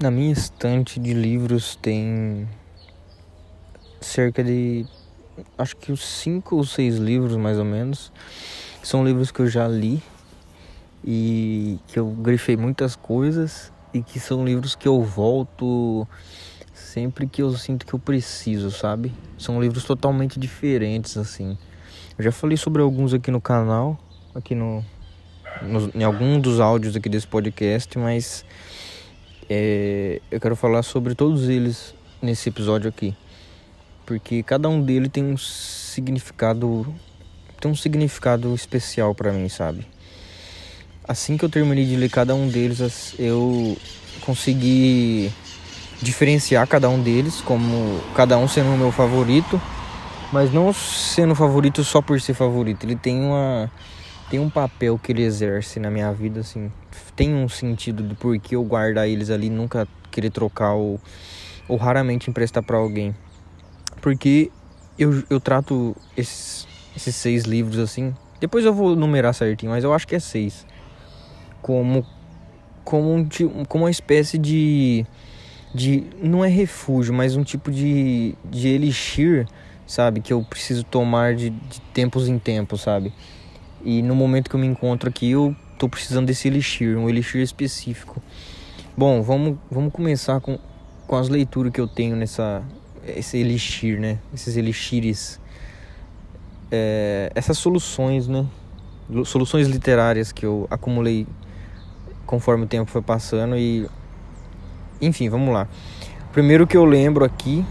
Na minha estante de livros tem cerca de acho que os cinco ou seis livros mais ou menos. São livros que eu já li e que eu grifei muitas coisas e que são livros que eu volto sempre que eu sinto que eu preciso, sabe? São livros totalmente diferentes assim. Eu já falei sobre alguns aqui no canal, aqui no, no em algum dos áudios aqui desse podcast, mas é, eu quero falar sobre todos eles nesse episódio aqui, porque cada um deles tem um significado tem um significado especial para mim, sabe? Assim que eu terminei de ler cada um deles, eu consegui diferenciar cada um deles, como cada um sendo o meu favorito, mas não sendo favorito só por ser favorito. Ele tem uma tem um papel que ele exerce na minha vida, assim. Tem um sentido do porquê eu guardar eles ali, nunca querer trocar ou, ou raramente emprestar para alguém. Porque eu, eu trato esses, esses seis livros assim. Depois eu vou numerar certinho, mas eu acho que é seis. Como, como, um, como uma espécie de. de não é refúgio, mas um tipo de, de elixir, sabe? Que eu preciso tomar de, de tempos em tempos, sabe? E no momento que eu me encontro aqui, eu tô precisando desse elixir, um elixir específico. Bom, vamos, vamos começar com, com as leituras que eu tenho nessa esse elixir, né? Esses elixires, é, essas soluções, né? Soluções literárias que eu acumulei conforme o tempo foi passando e enfim, vamos lá. Primeiro que eu lembro aqui,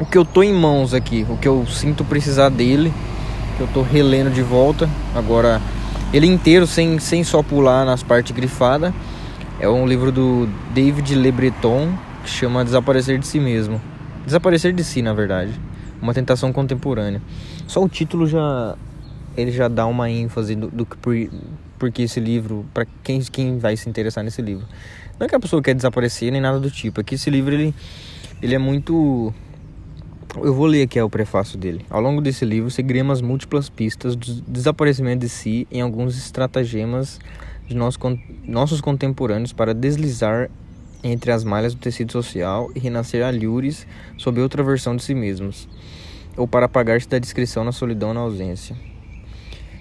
o que eu tô em mãos aqui, o que eu sinto precisar dele que eu tô relendo de volta. Agora ele inteiro sem, sem só pular nas partes grifadas. É um livro do David Le Breton que chama Desaparecer de Si Mesmo. Desaparecer de Si, na verdade. Uma tentação contemporânea. Só o título já ele já dá uma ênfase do, do por, porque esse livro, para quem, quem vai se interessar nesse livro. Não é que a pessoa quer desaparecer nem nada do tipo, é que esse livro ele, ele é muito eu vou ler aqui o prefácio dele. Ao longo desse livro, seguiremos múltiplas pistas do desaparecimento de si em alguns estratagemas de nossos contemporâneos para deslizar entre as malhas do tecido social e renascer alhures sob outra versão de si mesmos, ou para apagar-se da descrição na solidão na ausência.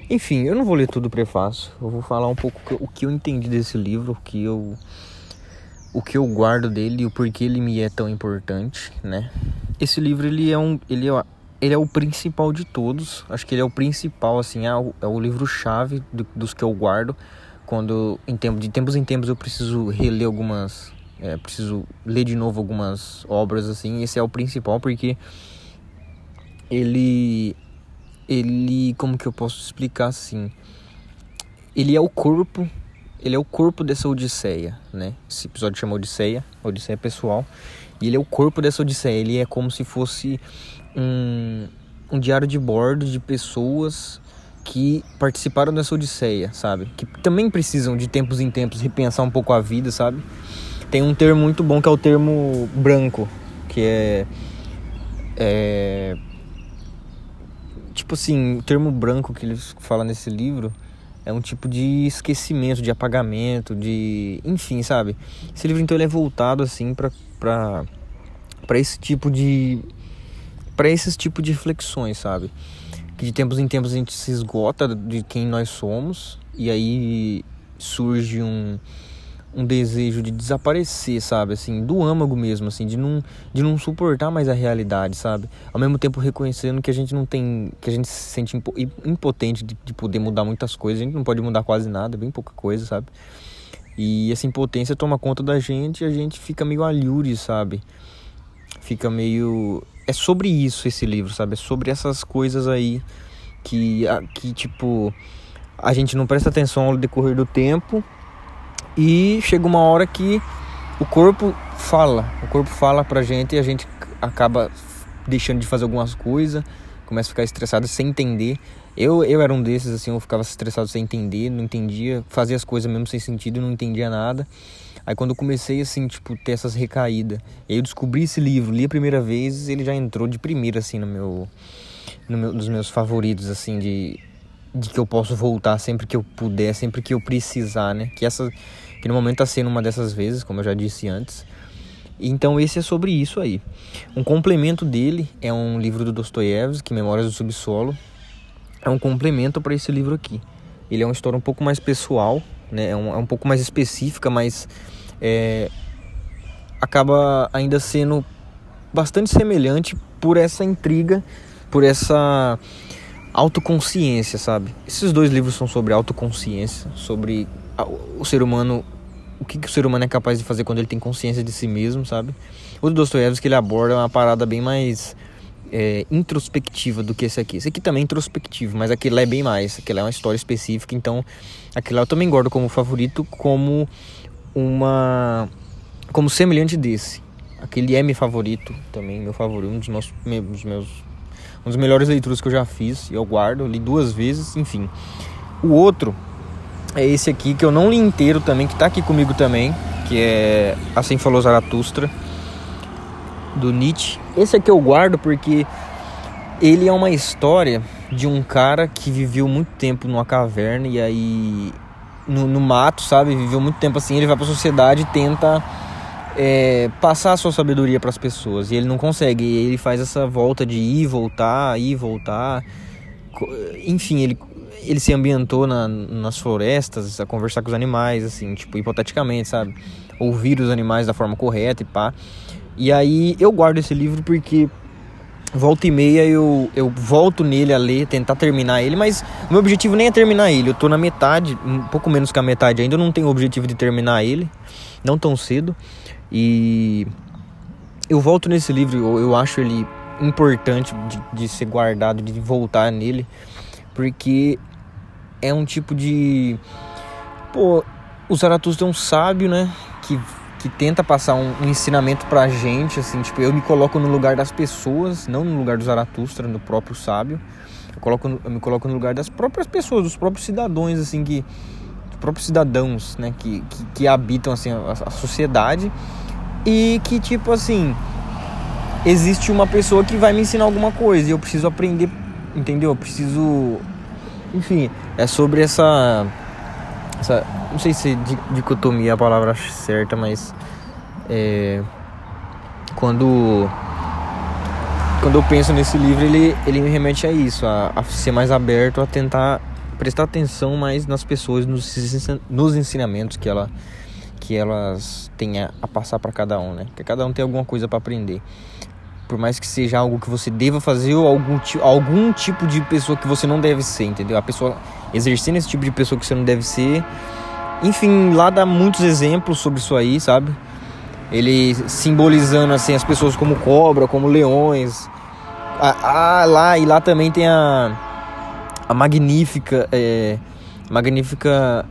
Enfim, eu não vou ler tudo o prefácio, eu vou falar um pouco o que eu entendi desse livro, o que eu o que eu guardo dele e o porquê ele me é tão importante, né? Esse livro ele é um ele é, ele é o principal de todos. Acho que ele é o principal assim, é o, é o livro chave do, dos que eu guardo quando em tempo de tempos em tempos eu preciso reler algumas é, preciso ler de novo algumas obras assim. Esse é o principal porque ele ele como que eu posso explicar assim? Ele é o corpo ele é o corpo dessa odisseia, né? Esse episódio chama Odisseia, Odisseia pessoal. E ele é o corpo dessa odisseia. Ele é como se fosse um, um diário de bordo de pessoas que participaram dessa odisseia, sabe? Que também precisam de tempos em tempos repensar um pouco a vida, sabe? Tem um termo muito bom que é o termo branco, que é, é tipo assim, o termo branco que eles falam nesse livro é um tipo de esquecimento, de apagamento, de. Enfim, sabe? Esse livro então ele é voltado assim para para esse tipo de. para esses tipos de reflexões, sabe? Que de tempos em tempos a gente se esgota de quem nós somos e aí surge um um desejo de desaparecer, sabe? Assim, do âmago mesmo, assim, de não, de não suportar mais a realidade, sabe? Ao mesmo tempo reconhecendo que a gente não tem, que a gente se sente impotente de, de poder mudar muitas coisas, a gente não pode mudar quase nada, bem pouca coisa, sabe? E essa impotência toma conta da gente e a gente fica meio alhure, sabe? Fica meio. É sobre isso esse livro, sabe? É sobre essas coisas aí que, que tipo, a gente não presta atenção ao decorrer do tempo e chega uma hora que o corpo fala, o corpo fala pra gente e a gente acaba deixando de fazer algumas coisas, começa a ficar estressado sem entender. Eu, eu era um desses, assim, eu ficava estressado sem entender, não entendia, fazia as coisas mesmo sem sentido, não entendia nada. Aí quando eu comecei, assim, tipo, ter essas recaídas, aí eu descobri esse livro, li a primeira vez, ele já entrou de primeira, assim, no meu, no meu, nos meus favoritos, assim, de, de que eu posso voltar sempre que eu puder, sempre que eu precisar, né? Que essa que no momento está sendo uma dessas vezes, como eu já disse antes. Então esse é sobre isso aí. Um complemento dele é um livro do Dostoiévski, Memórias do Subsolo. É um complemento para esse livro aqui. Ele é uma história um pouco mais pessoal, né? é, um, é um pouco mais específica, mas é, acaba ainda sendo bastante semelhante por essa intriga, por essa autoconsciência, sabe? Esses dois livros são sobre autoconsciência, sobre o ser humano o que, que o ser humano é capaz de fazer quando ele tem consciência de si mesmo, sabe? O do Dostoiévski ele aborda uma parada bem mais é, introspectiva do que esse aqui. Esse aqui também é introspectivo, mas aquele é bem mais. Aquele é uma história específica, então aquele eu também guardo como favorito, como uma como semelhante desse. Aquele é meu favorito também, meu favorito, um dos meus, meus, meus um dos melhores leituras que eu já fiz, eu guardo, eu li duas vezes, enfim. O outro é esse aqui que eu não li inteiro também, que tá aqui comigo também, que é Assim Falou Zaratustra, do Nietzsche. Esse aqui eu guardo porque ele é uma história de um cara que viveu muito tempo numa caverna e aí no, no mato, sabe? Viveu muito tempo assim. Ele vai pra sociedade e tenta é, passar a sua sabedoria para as pessoas e ele não consegue. Ele faz essa volta de ir, voltar, ir, voltar. Enfim, ele ele se ambientou na, nas florestas a conversar com os animais, assim, tipo, hipoteticamente, sabe? Ouvir os animais da forma correta e pá. E aí eu guardo esse livro porque volta e meia eu, eu volto nele a ler, tentar terminar ele, mas o meu objetivo nem é terminar ele, eu tô na metade, um pouco menos que a metade ainda, eu não tenho o objetivo de terminar ele, não tão cedo. E eu volto nesse livro, eu, eu acho ele importante de, de ser guardado, de voltar nele, porque é um tipo de. Pô, o Zaratustra é um sábio, né? Que, que tenta passar um, um, ensinamento pra gente, assim, tipo, eu me coloco no lugar das pessoas, não no lugar do Zaratustra, no próprio sábio. Eu, coloco, eu me coloco no lugar das próprias pessoas, dos próprios cidadãos, assim, que. Dos próprios cidadãos, né? Que, que, que habitam, assim, a, a sociedade. E que, tipo, assim. Existe uma pessoa que vai me ensinar alguma coisa e eu preciso aprender, entendeu? Eu preciso enfim, é sobre essa. essa não sei se dicotomia é a palavra certa, mas. É, quando. Quando eu penso nesse livro, ele, ele me remete a isso, a, a ser mais aberto, a tentar prestar atenção mais nas pessoas, nos, nos ensinamentos que, ela, que elas têm a, a passar para cada um, né? Que cada um tem alguma coisa para aprender por mais que seja algo que você deva fazer ou algum, algum tipo de pessoa que você não deve ser, entendeu? A pessoa exercendo esse tipo de pessoa que você não deve ser. Enfim, lá dá muitos exemplos sobre isso aí, sabe? Ele simbolizando assim as pessoas como cobra, como leões. Ah, ah lá e lá também tem a a magnífica é, magnífica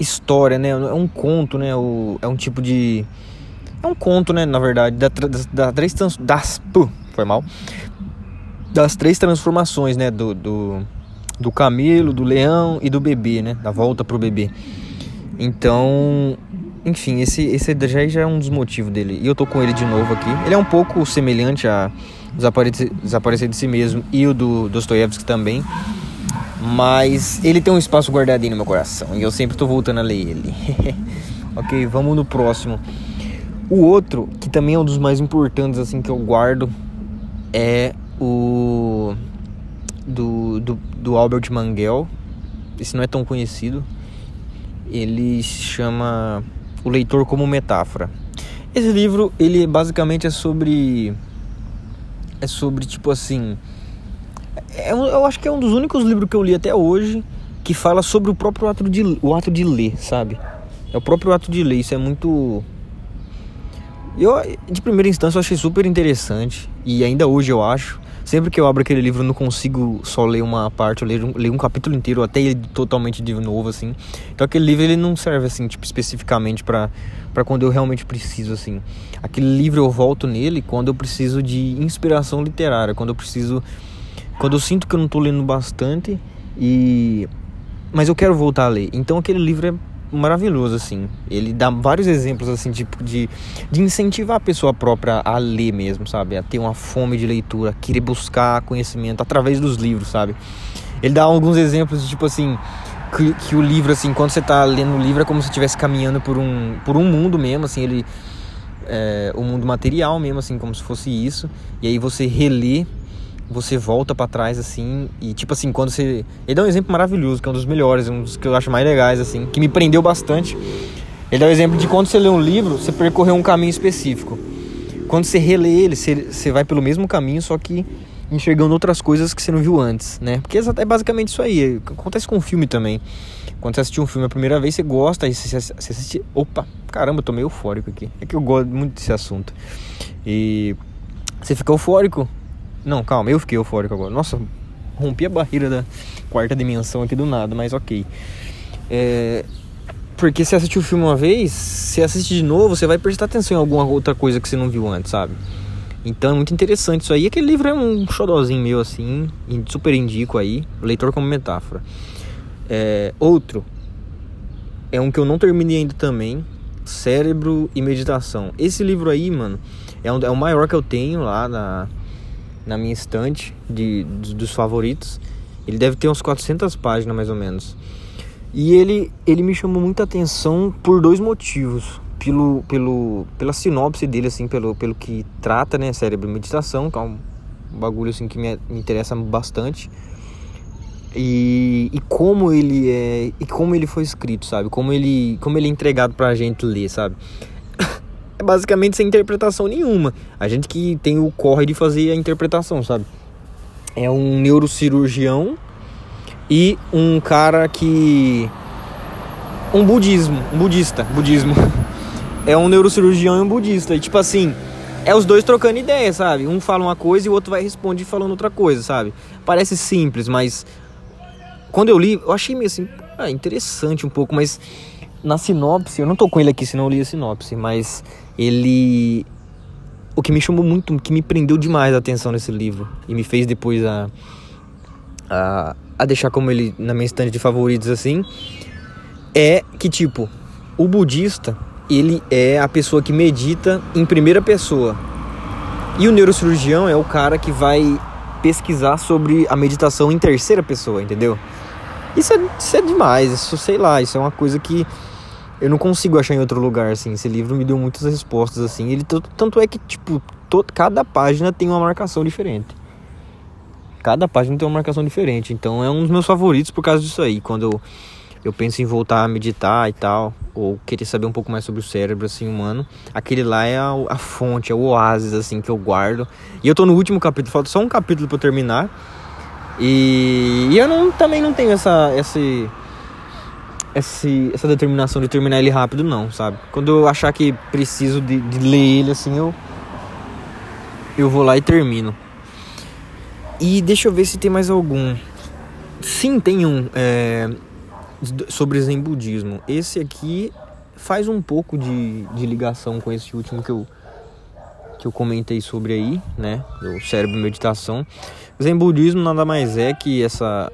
história, né? É um conto, né? O, é um tipo de é um conto, né? Na verdade, da, da, três das puh, foi mal. Das três transformações, né? Do, do, do camelo, do leão e do bebê, né? Da volta pro bebê. Então, enfim, esse, esse já, já é um dos motivos dele. E eu tô com ele de novo aqui. Ele é um pouco semelhante a Desaparecer, Desaparecer de Si Mesmo e o do Dostoiévski também. Mas ele tem um espaço guardadinho no meu coração. E eu sempre tô voltando a ler ele. ok, vamos no próximo. O outro, que também é um dos mais importantes assim que eu guardo, é o do, do, do Albert Manguel. Esse não é tão conhecido. Ele se chama O Leitor como Metáfora. Esse livro, ele basicamente é sobre é sobre tipo assim, é, eu acho que é um dos únicos livros que eu li até hoje que fala sobre o próprio ato de o ato de ler, sabe? É o próprio ato de ler, isso é muito eu, de primeira instância, eu achei super interessante e ainda hoje eu acho. Sempre que eu abro aquele livro, eu não consigo só ler uma parte, eu leio um, leio um capítulo inteiro, até ele totalmente de novo, assim. Então aquele livro ele não serve, assim, tipo, especificamente para quando eu realmente preciso, assim. Aquele livro eu volto nele quando eu preciso de inspiração literária, quando eu preciso. Quando eu sinto que eu não tô lendo bastante e. Mas eu quero voltar a ler. Então aquele livro é maravilhoso, assim. Ele dá vários exemplos, assim, tipo, de, de incentivar a pessoa própria a ler mesmo, sabe? A ter uma fome de leitura, querer buscar conhecimento através dos livros, sabe? Ele dá alguns exemplos, de, tipo assim, que, que, o livro, assim, quando você tá lendo o livro, é como se estivesse caminhando por um, por um mundo mesmo, assim, ele. É, o mundo material mesmo, assim, como se fosse isso. E aí você relê, você volta para trás, assim, e tipo assim, quando você. Ele dá um exemplo maravilhoso, que é um dos melhores, um dos que eu acho mais legais, assim, que me prendeu bastante. Ele dá o um exemplo de quando você lê um livro, você percorreu um caminho específico. Quando você relê ele, você, você vai pelo mesmo caminho, só que enxergando outras coisas que você não viu antes, né? Porque é basicamente isso aí. Acontece com o filme também. Quando você assistiu um filme a primeira vez, você gosta, aí você, você assiste. Opa, caramba, eu tô meio eufórico aqui. É que eu gosto muito desse assunto. E você fica eufórico. Não, calma, eu fiquei eufórico agora. Nossa, rompi a barreira da quarta dimensão aqui do nada, mas ok. É, porque se assistiu o filme uma vez, se assiste de novo, você vai prestar atenção em alguma outra coisa que você não viu antes, sabe? Então é muito interessante isso aí. Aquele livro é um xodozinho meu assim, super indico aí, leitor como metáfora. É, outro é um que eu não terminei ainda também, Cérebro e Meditação. Esse livro aí, mano, é, um, é o maior que eu tenho lá na, na minha estante de, dos, favoritos. Ele deve ter uns 400 páginas mais ou menos. E ele, ele me chamou muita atenção por dois motivos. Pelo, pelo, pela sinopse dele, assim, pelo, pelo que trata, né? Cérebro e meditação, que é um bagulho assim, que me, me interessa bastante. E, e como ele é. E como ele foi escrito, sabe? Como ele, como ele é entregado pra gente ler, sabe? É basicamente sem interpretação nenhuma. A gente que tem o corre de fazer a interpretação, sabe? É um neurocirurgião e um cara que um budismo, um budista, budismo. É um neurocirurgião e um budista. E tipo assim, é os dois trocando ideia, sabe? Um fala uma coisa e o outro vai responder falando outra coisa, sabe? Parece simples, mas quando eu li, eu achei meio assim, ah, interessante um pouco, mas na sinopse, eu não tô com ele aqui, senão eu li a sinopse, mas ele o que me chamou muito, o que me prendeu demais a atenção nesse livro e me fez depois a a a deixar como ele na minha estante de favoritos assim, é que tipo, o budista, ele é a pessoa que medita em primeira pessoa. E o neurocirurgião é o cara que vai pesquisar sobre a meditação em terceira pessoa, entendeu? Isso é, isso é demais, isso sei lá, isso é uma coisa que eu não consigo achar em outro lugar, assim. Esse livro me deu muitas respostas, assim. Ele tanto é que, tipo, todo, cada página tem uma marcação diferente cada página tem uma marcação diferente. Então é um dos meus favoritos por causa disso aí. Quando eu, eu penso em voltar a meditar e tal, ou querer saber um pouco mais sobre o cérebro assim humano, aquele lá é a, a fonte, é o oásis assim que eu guardo. E eu tô no último capítulo, falta só um capítulo para terminar. E, e, eu não, também não tenho essa esse, esse, essa determinação de terminar ele rápido não, sabe? Quando eu achar que preciso de, de ler ele assim, eu eu vou lá e termino. E deixa eu ver se tem mais algum. Sim, tem um. É, sobre Zen Budismo. Esse aqui faz um pouco de, de ligação com esse último que eu, que eu comentei sobre aí, né? O cérebro meditação. Zen Budismo nada mais é que essa.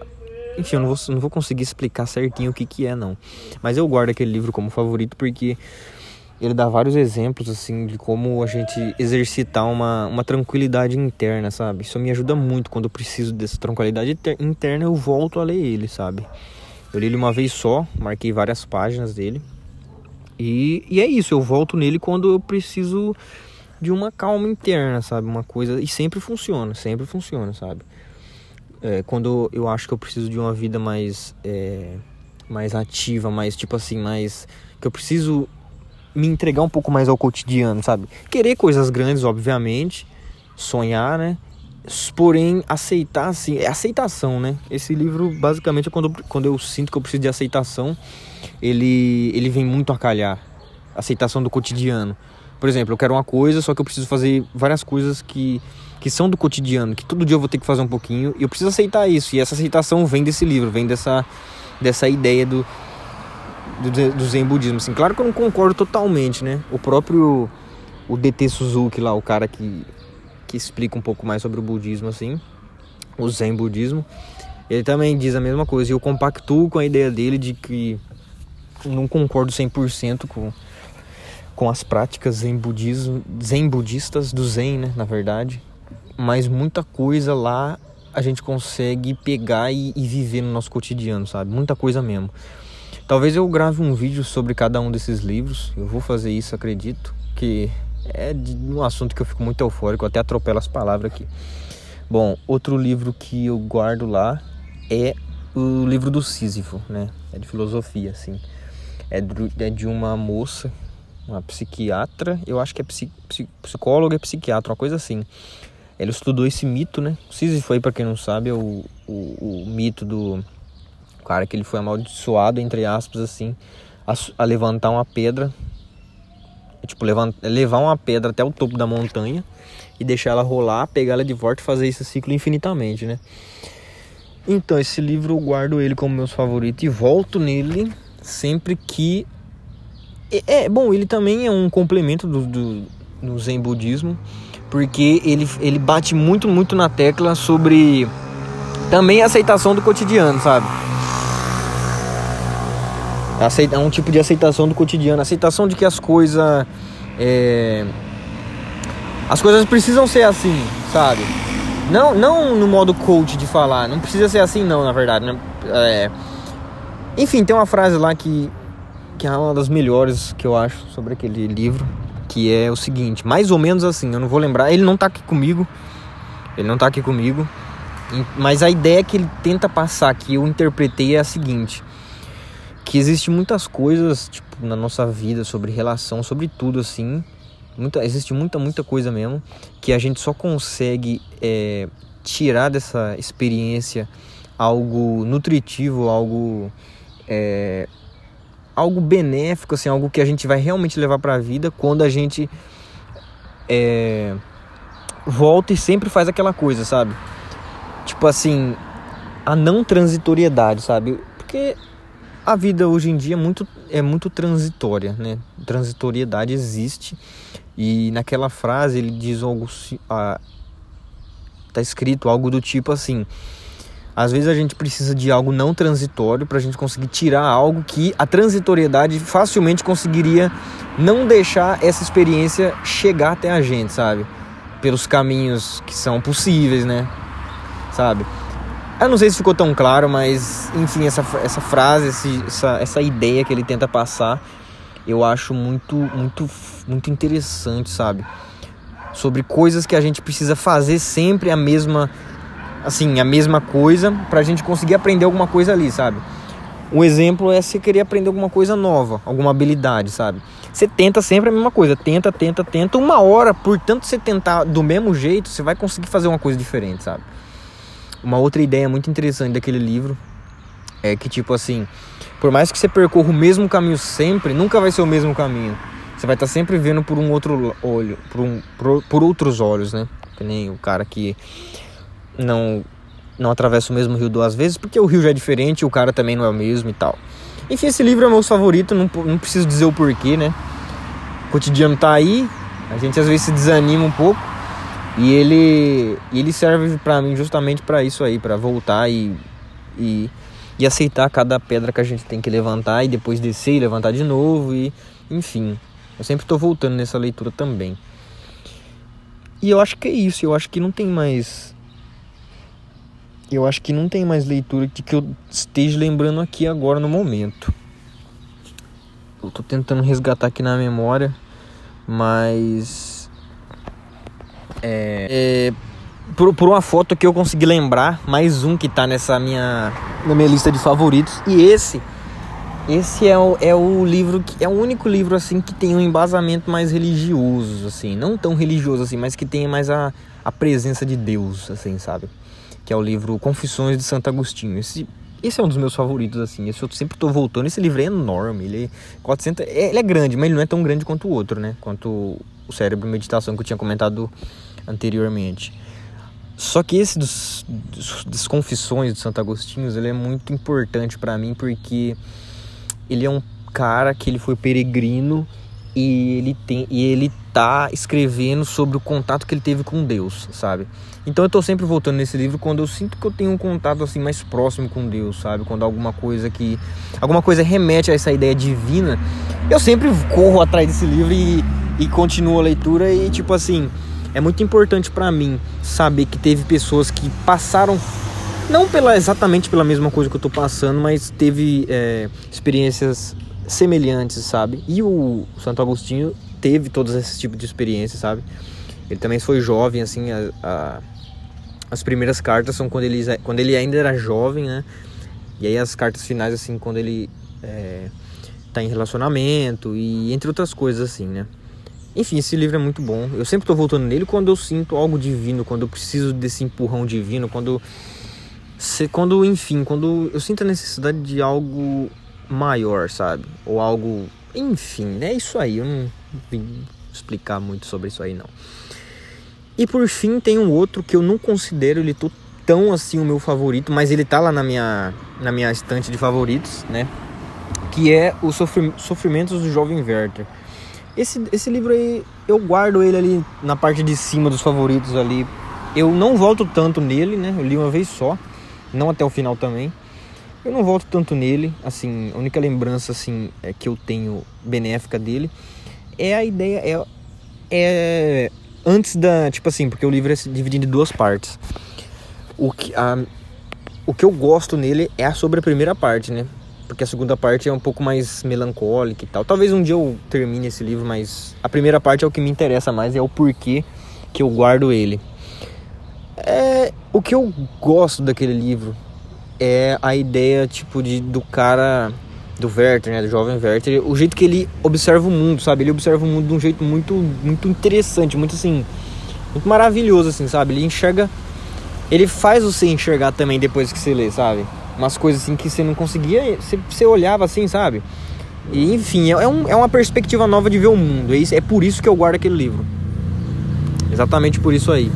Enfim, eu não vou, não vou conseguir explicar certinho o que, que é, não. Mas eu guardo aquele livro como favorito porque ele dá vários exemplos assim de como a gente exercitar uma, uma tranquilidade interna, sabe? Isso me ajuda muito quando eu preciso dessa tranquilidade interna, eu volto a ler ele, sabe? Eu li ele uma vez só, marquei várias páginas dele. E, e é isso, eu volto nele quando eu preciso de uma calma interna, sabe? Uma coisa. E sempre funciona, sempre funciona, sabe? É, quando eu acho que eu preciso de uma vida mais. É, mais ativa, mais tipo assim, mais. Que eu preciso me entregar um pouco mais ao cotidiano, sabe? Querer coisas grandes, obviamente, sonhar, né? Porém, aceitar, assim, é aceitação, né? Esse livro, basicamente, é quando, quando eu sinto que eu preciso de aceitação, ele, ele vem muito a calhar. Aceitação do cotidiano. Por exemplo, eu quero uma coisa, só que eu preciso fazer várias coisas que, que são do cotidiano, que todo dia eu vou ter que fazer um pouquinho, e eu preciso aceitar isso. E essa aceitação vem desse livro, vem dessa, dessa ideia do, do, do Zen Budismo. Assim, claro que eu não concordo totalmente, né? O próprio o DT Suzuki lá, o cara que, que explica um pouco mais sobre o budismo, assim, o Zen Budismo, ele também diz a mesma coisa. E eu compactuo com a ideia dele de que não concordo 100% com, com as práticas zen, budismo, zen budistas, do Zen, né, na verdade. Mas muita coisa lá a gente consegue pegar e, e viver no nosso cotidiano, sabe? Muita coisa mesmo. Talvez eu grave um vídeo sobre cada um desses livros. Eu vou fazer isso, acredito. Que é um assunto que eu fico muito eufórico, eu até atropelo as palavras aqui. Bom, outro livro que eu guardo lá é o livro do Sísifo, né? É de filosofia, assim. É é de uma moça, uma psiquiatra, eu acho que é psi, psicóloga e psiquiatra, uma coisa assim. Ela estudou esse mito, né? Sísifo aí, pra quem não sabe, é o, o, o mito do cara que ele foi amaldiçoado, entre aspas, assim, a, a levantar uma pedra. Tipo, levant, levar uma pedra até o topo da montanha e deixar ela rolar, pegar ela de volta e fazer esse ciclo infinitamente, né? Então, esse livro eu guardo ele como meu favorito e volto nele sempre que. É, é bom, ele também é um complemento do, do, do Zen Budismo, porque ele, ele bate muito, muito na tecla sobre também a aceitação do cotidiano, sabe? É um tipo de aceitação do cotidiano, aceitação de que as coisas. É, as coisas precisam ser assim, sabe? Não, não no modo coach de falar, não precisa ser assim não, na verdade, né? É, enfim, tem uma frase lá que, que é uma das melhores que eu acho sobre aquele livro, que é o seguinte, mais ou menos assim, eu não vou lembrar, ele não tá aqui comigo, ele não tá aqui comigo, mas a ideia que ele tenta passar, que eu interpretei é a seguinte, que existe muitas coisas, tipo, na nossa vida, sobre relação, sobre tudo, assim, Muita, existe muita, muita coisa mesmo que a gente só consegue é, tirar dessa experiência algo nutritivo, algo é, algo benéfico, assim, algo que a gente vai realmente levar para a vida quando a gente é, volta e sempre faz aquela coisa, sabe? Tipo assim, a não transitoriedade, sabe? Porque a vida hoje em dia é muito, é muito transitória, né? Transitoriedade existe e naquela frase ele diz algo. Ah, tá escrito algo do tipo assim. Às vezes a gente precisa de algo não transitório para a gente conseguir tirar algo que a transitoriedade facilmente conseguiria não deixar essa experiência chegar até a gente, sabe? Pelos caminhos que são possíveis, né? Sabe? Eu não sei se ficou tão claro, mas enfim, essa, essa frase, essa, essa ideia que ele tenta passar eu acho muito, muito, muito interessante, sabe? Sobre coisas que a gente precisa fazer sempre a mesma, assim, a mesma coisa pra gente conseguir aprender alguma coisa ali, sabe? Um exemplo é você querer aprender alguma coisa nova, alguma habilidade, sabe? Você tenta sempre a mesma coisa, tenta, tenta, tenta. Uma hora, por tanto você tentar do mesmo jeito, você vai conseguir fazer uma coisa diferente, sabe? Uma outra ideia muito interessante daquele livro é que, tipo assim, por mais que você percorra o mesmo caminho sempre, nunca vai ser o mesmo caminho. Você vai estar sempre vendo por um outro olho, por, um, por, por outros olhos, né? Que nem o cara que não não atravessa o mesmo rio duas vezes, porque o rio já é diferente, o cara também não é o mesmo e tal. Enfim, esse livro é meu favorito, não, não preciso dizer o porquê, né? O cotidiano tá aí, a gente às vezes se desanima um pouco, e ele, ele serve para mim justamente para isso aí, para voltar e, e e aceitar cada pedra que a gente tem que levantar e depois descer e levantar de novo e enfim. Eu sempre estou voltando nessa leitura também. E eu acho que é isso, eu acho que não tem mais eu acho que não tem mais leitura que, que eu esteja lembrando aqui agora no momento. Eu tô tentando resgatar aqui na memória, mas é, é por, por uma foto que eu consegui lembrar, mais um que tá nessa minha, na minha lista de favoritos. E esse, esse é o, é o livro que é o único livro assim que tem um embasamento mais religioso, assim, não tão religioso assim, mas que tem mais a, a presença de Deus, assim, sabe? Que é o livro Confissões de Santo Agostinho. Esse esse é um dos meus favoritos, assim. Esse eu sempre tô voltando. Esse livro é enorme. Ele é 400... É, ele é grande, mas ele não é tão grande quanto o outro, né? Quanto o Cérebro Meditação que eu tinha comentado anteriormente. Só que esse dos, dos, das confissões de Santo Agostinho, ele é muito importante para mim porque ele é um cara que ele foi peregrino e ele tem e ele tá escrevendo sobre o contato que ele teve com Deus, sabe? Então eu tô sempre voltando nesse livro quando eu sinto que eu tenho um contato assim mais próximo com Deus, sabe? Quando alguma coisa que alguma coisa remete a essa ideia divina, eu sempre corro atrás desse livro e, e continuo a leitura e tipo assim, é muito importante para mim saber que teve pessoas que passaram não pela exatamente pela mesma coisa que eu tô passando, mas teve é, experiências semelhantes, sabe? E o Santo Agostinho teve todos esses tipos de experiências, sabe? Ele também foi jovem, assim, a, a, as primeiras cartas são quando ele, quando ele ainda era jovem, né? E aí as cartas finais, assim, quando ele é, tá em relacionamento e entre outras coisas, assim, né? Enfim, esse livro é muito bom. Eu sempre tô voltando nele quando eu sinto algo divino, quando eu preciso desse empurrão divino, quando se, quando, enfim, quando eu sinto a necessidade de algo maior, sabe? Ou algo, enfim, é isso aí. Eu não vim explicar muito sobre isso aí não. E por fim tem um outro que eu não considero ele tão assim o meu favorito, mas ele tá lá na minha na minha estante de favoritos, né? Que é o Sofrimentos do Jovem Werther. Esse, esse livro aí, eu guardo ele ali na parte de cima dos favoritos ali. Eu não volto tanto nele, né? Eu li uma vez só não até o final também. Eu não volto tanto nele, assim, a única lembrança assim é que eu tenho benéfica dele é a ideia é, é antes da, tipo assim, porque o livro é dividido em duas partes. O que a, o que eu gosto nele é sobre a primeira parte, né? Porque a segunda parte é um pouco mais melancólica e tal. Talvez um dia eu termine esse livro, mas a primeira parte é o que me interessa mais, é o porquê que eu guardo ele. É, o que eu gosto daquele livro é a ideia, tipo, de, do cara, do Werther, né, do jovem Werther, o jeito que ele observa o mundo, sabe? Ele observa o mundo de um jeito muito, muito interessante, muito assim, muito maravilhoso, assim, sabe? Ele enxerga, ele faz você enxergar também depois que você lê, sabe? Umas coisas assim que você não conseguia, você, você olhava assim, sabe? E enfim, é, um, é uma perspectiva nova de ver o mundo. É, isso, é por isso que eu guardo aquele livro. Exatamente por isso aí.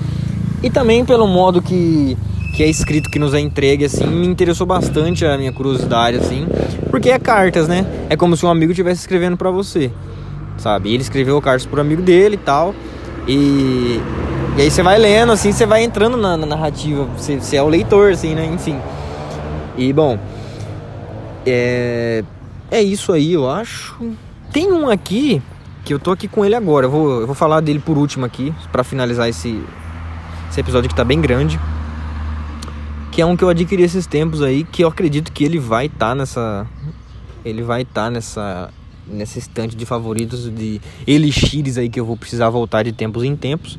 E também pelo modo que, que é escrito, que nos é entregue, assim, me interessou bastante a minha curiosidade, assim, porque é cartas, né? É como se um amigo estivesse escrevendo para você, sabe? Ele escreveu cartas pro amigo dele e tal, e, e aí você vai lendo, assim, você vai entrando na, na narrativa, você, você, é o leitor, assim, né? Enfim. E, bom, é, é isso aí, eu acho. Tem um aqui que eu tô aqui com ele agora. Eu vou, eu vou falar dele por último aqui, para finalizar esse, esse episódio que tá bem grande. Que é um que eu adquiri esses tempos aí, que eu acredito que ele vai estar tá nessa. Ele vai estar tá nessa. Nessa estante de favoritos de elixires aí que eu vou precisar voltar de tempos em tempos.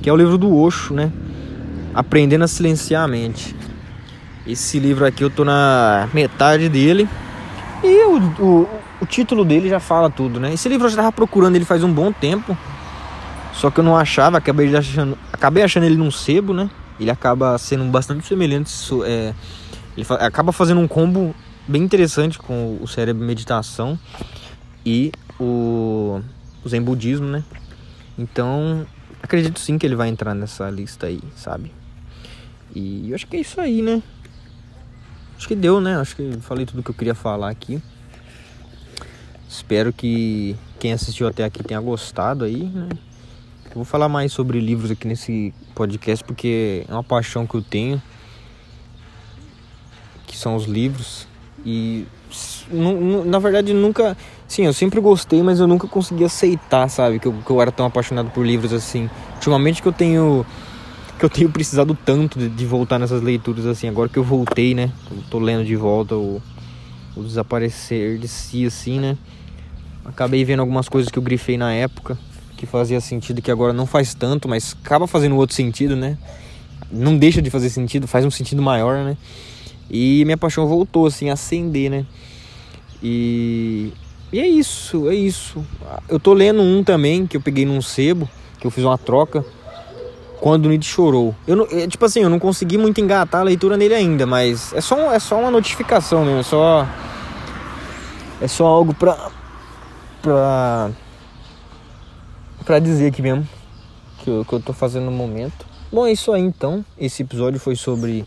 Que é o livro do Osho, né? Aprendendo a silenciar a mente. Esse livro aqui eu tô na metade dele. E o, o, o título dele já fala tudo, né? Esse livro eu já tava procurando ele faz um bom tempo. Só que eu não achava, acabei achando, acabei achando ele num sebo, né? Ele acaba sendo bastante semelhante, é, ele fa acaba fazendo um combo bem interessante com o cérebro meditação e o, o Zen budismo, né? Então, acredito sim que ele vai entrar nessa lista aí, sabe? E eu acho que é isso aí, né? Acho que deu, né? Acho que falei tudo que eu queria falar aqui. Espero que quem assistiu até aqui tenha gostado aí, né? Eu vou falar mais sobre livros aqui nesse podcast porque é uma paixão que eu tenho, que são os livros. E na verdade nunca, sim, eu sempre gostei, mas eu nunca consegui aceitar, sabe, que eu, que eu era tão apaixonado por livros assim. Ultimamente que eu tenho que eu tenho precisado tanto de, de, voltar nessas leituras assim, agora que eu voltei, né? Eu tô lendo de volta o, o desaparecer de si assim, né? Acabei vendo algumas coisas que eu grifei na época que fazia sentido que agora não faz tanto, mas acaba fazendo outro sentido, né? Não deixa de fazer sentido, faz um sentido maior, né? E minha paixão voltou assim a acender, né? E e é isso, é isso. Eu tô lendo um também que eu peguei num sebo, que eu fiz uma troca quando Nietzsche chorou. Eu não, é, tipo assim, eu não consegui muito engatar a leitura nele ainda, mas é só, é só uma notificação, né? É só é só algo pra pra para dizer aqui mesmo que eu, que eu tô fazendo no momento. Bom, é isso aí então. Esse episódio foi sobre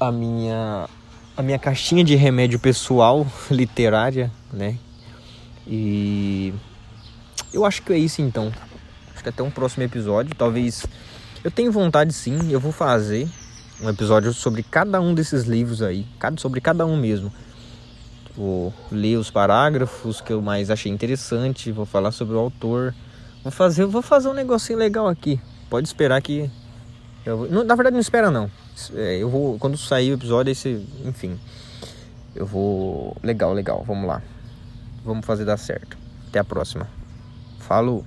a minha a minha caixinha de remédio pessoal literária, né? E eu acho que é isso então. Acho que até um próximo episódio, talvez eu tenho vontade sim, eu vou fazer um episódio sobre cada um desses livros aí, sobre cada um mesmo. Vou ler os parágrafos que eu mais achei interessante, vou falar sobre o autor, Vou fazer, vou fazer um negocinho legal aqui. Pode esperar que. Eu, não, na verdade, não espera não. É, eu vou. Quando sair o episódio, esse. Enfim. Eu vou. Legal, legal. Vamos lá. Vamos fazer dar certo. Até a próxima. Falou!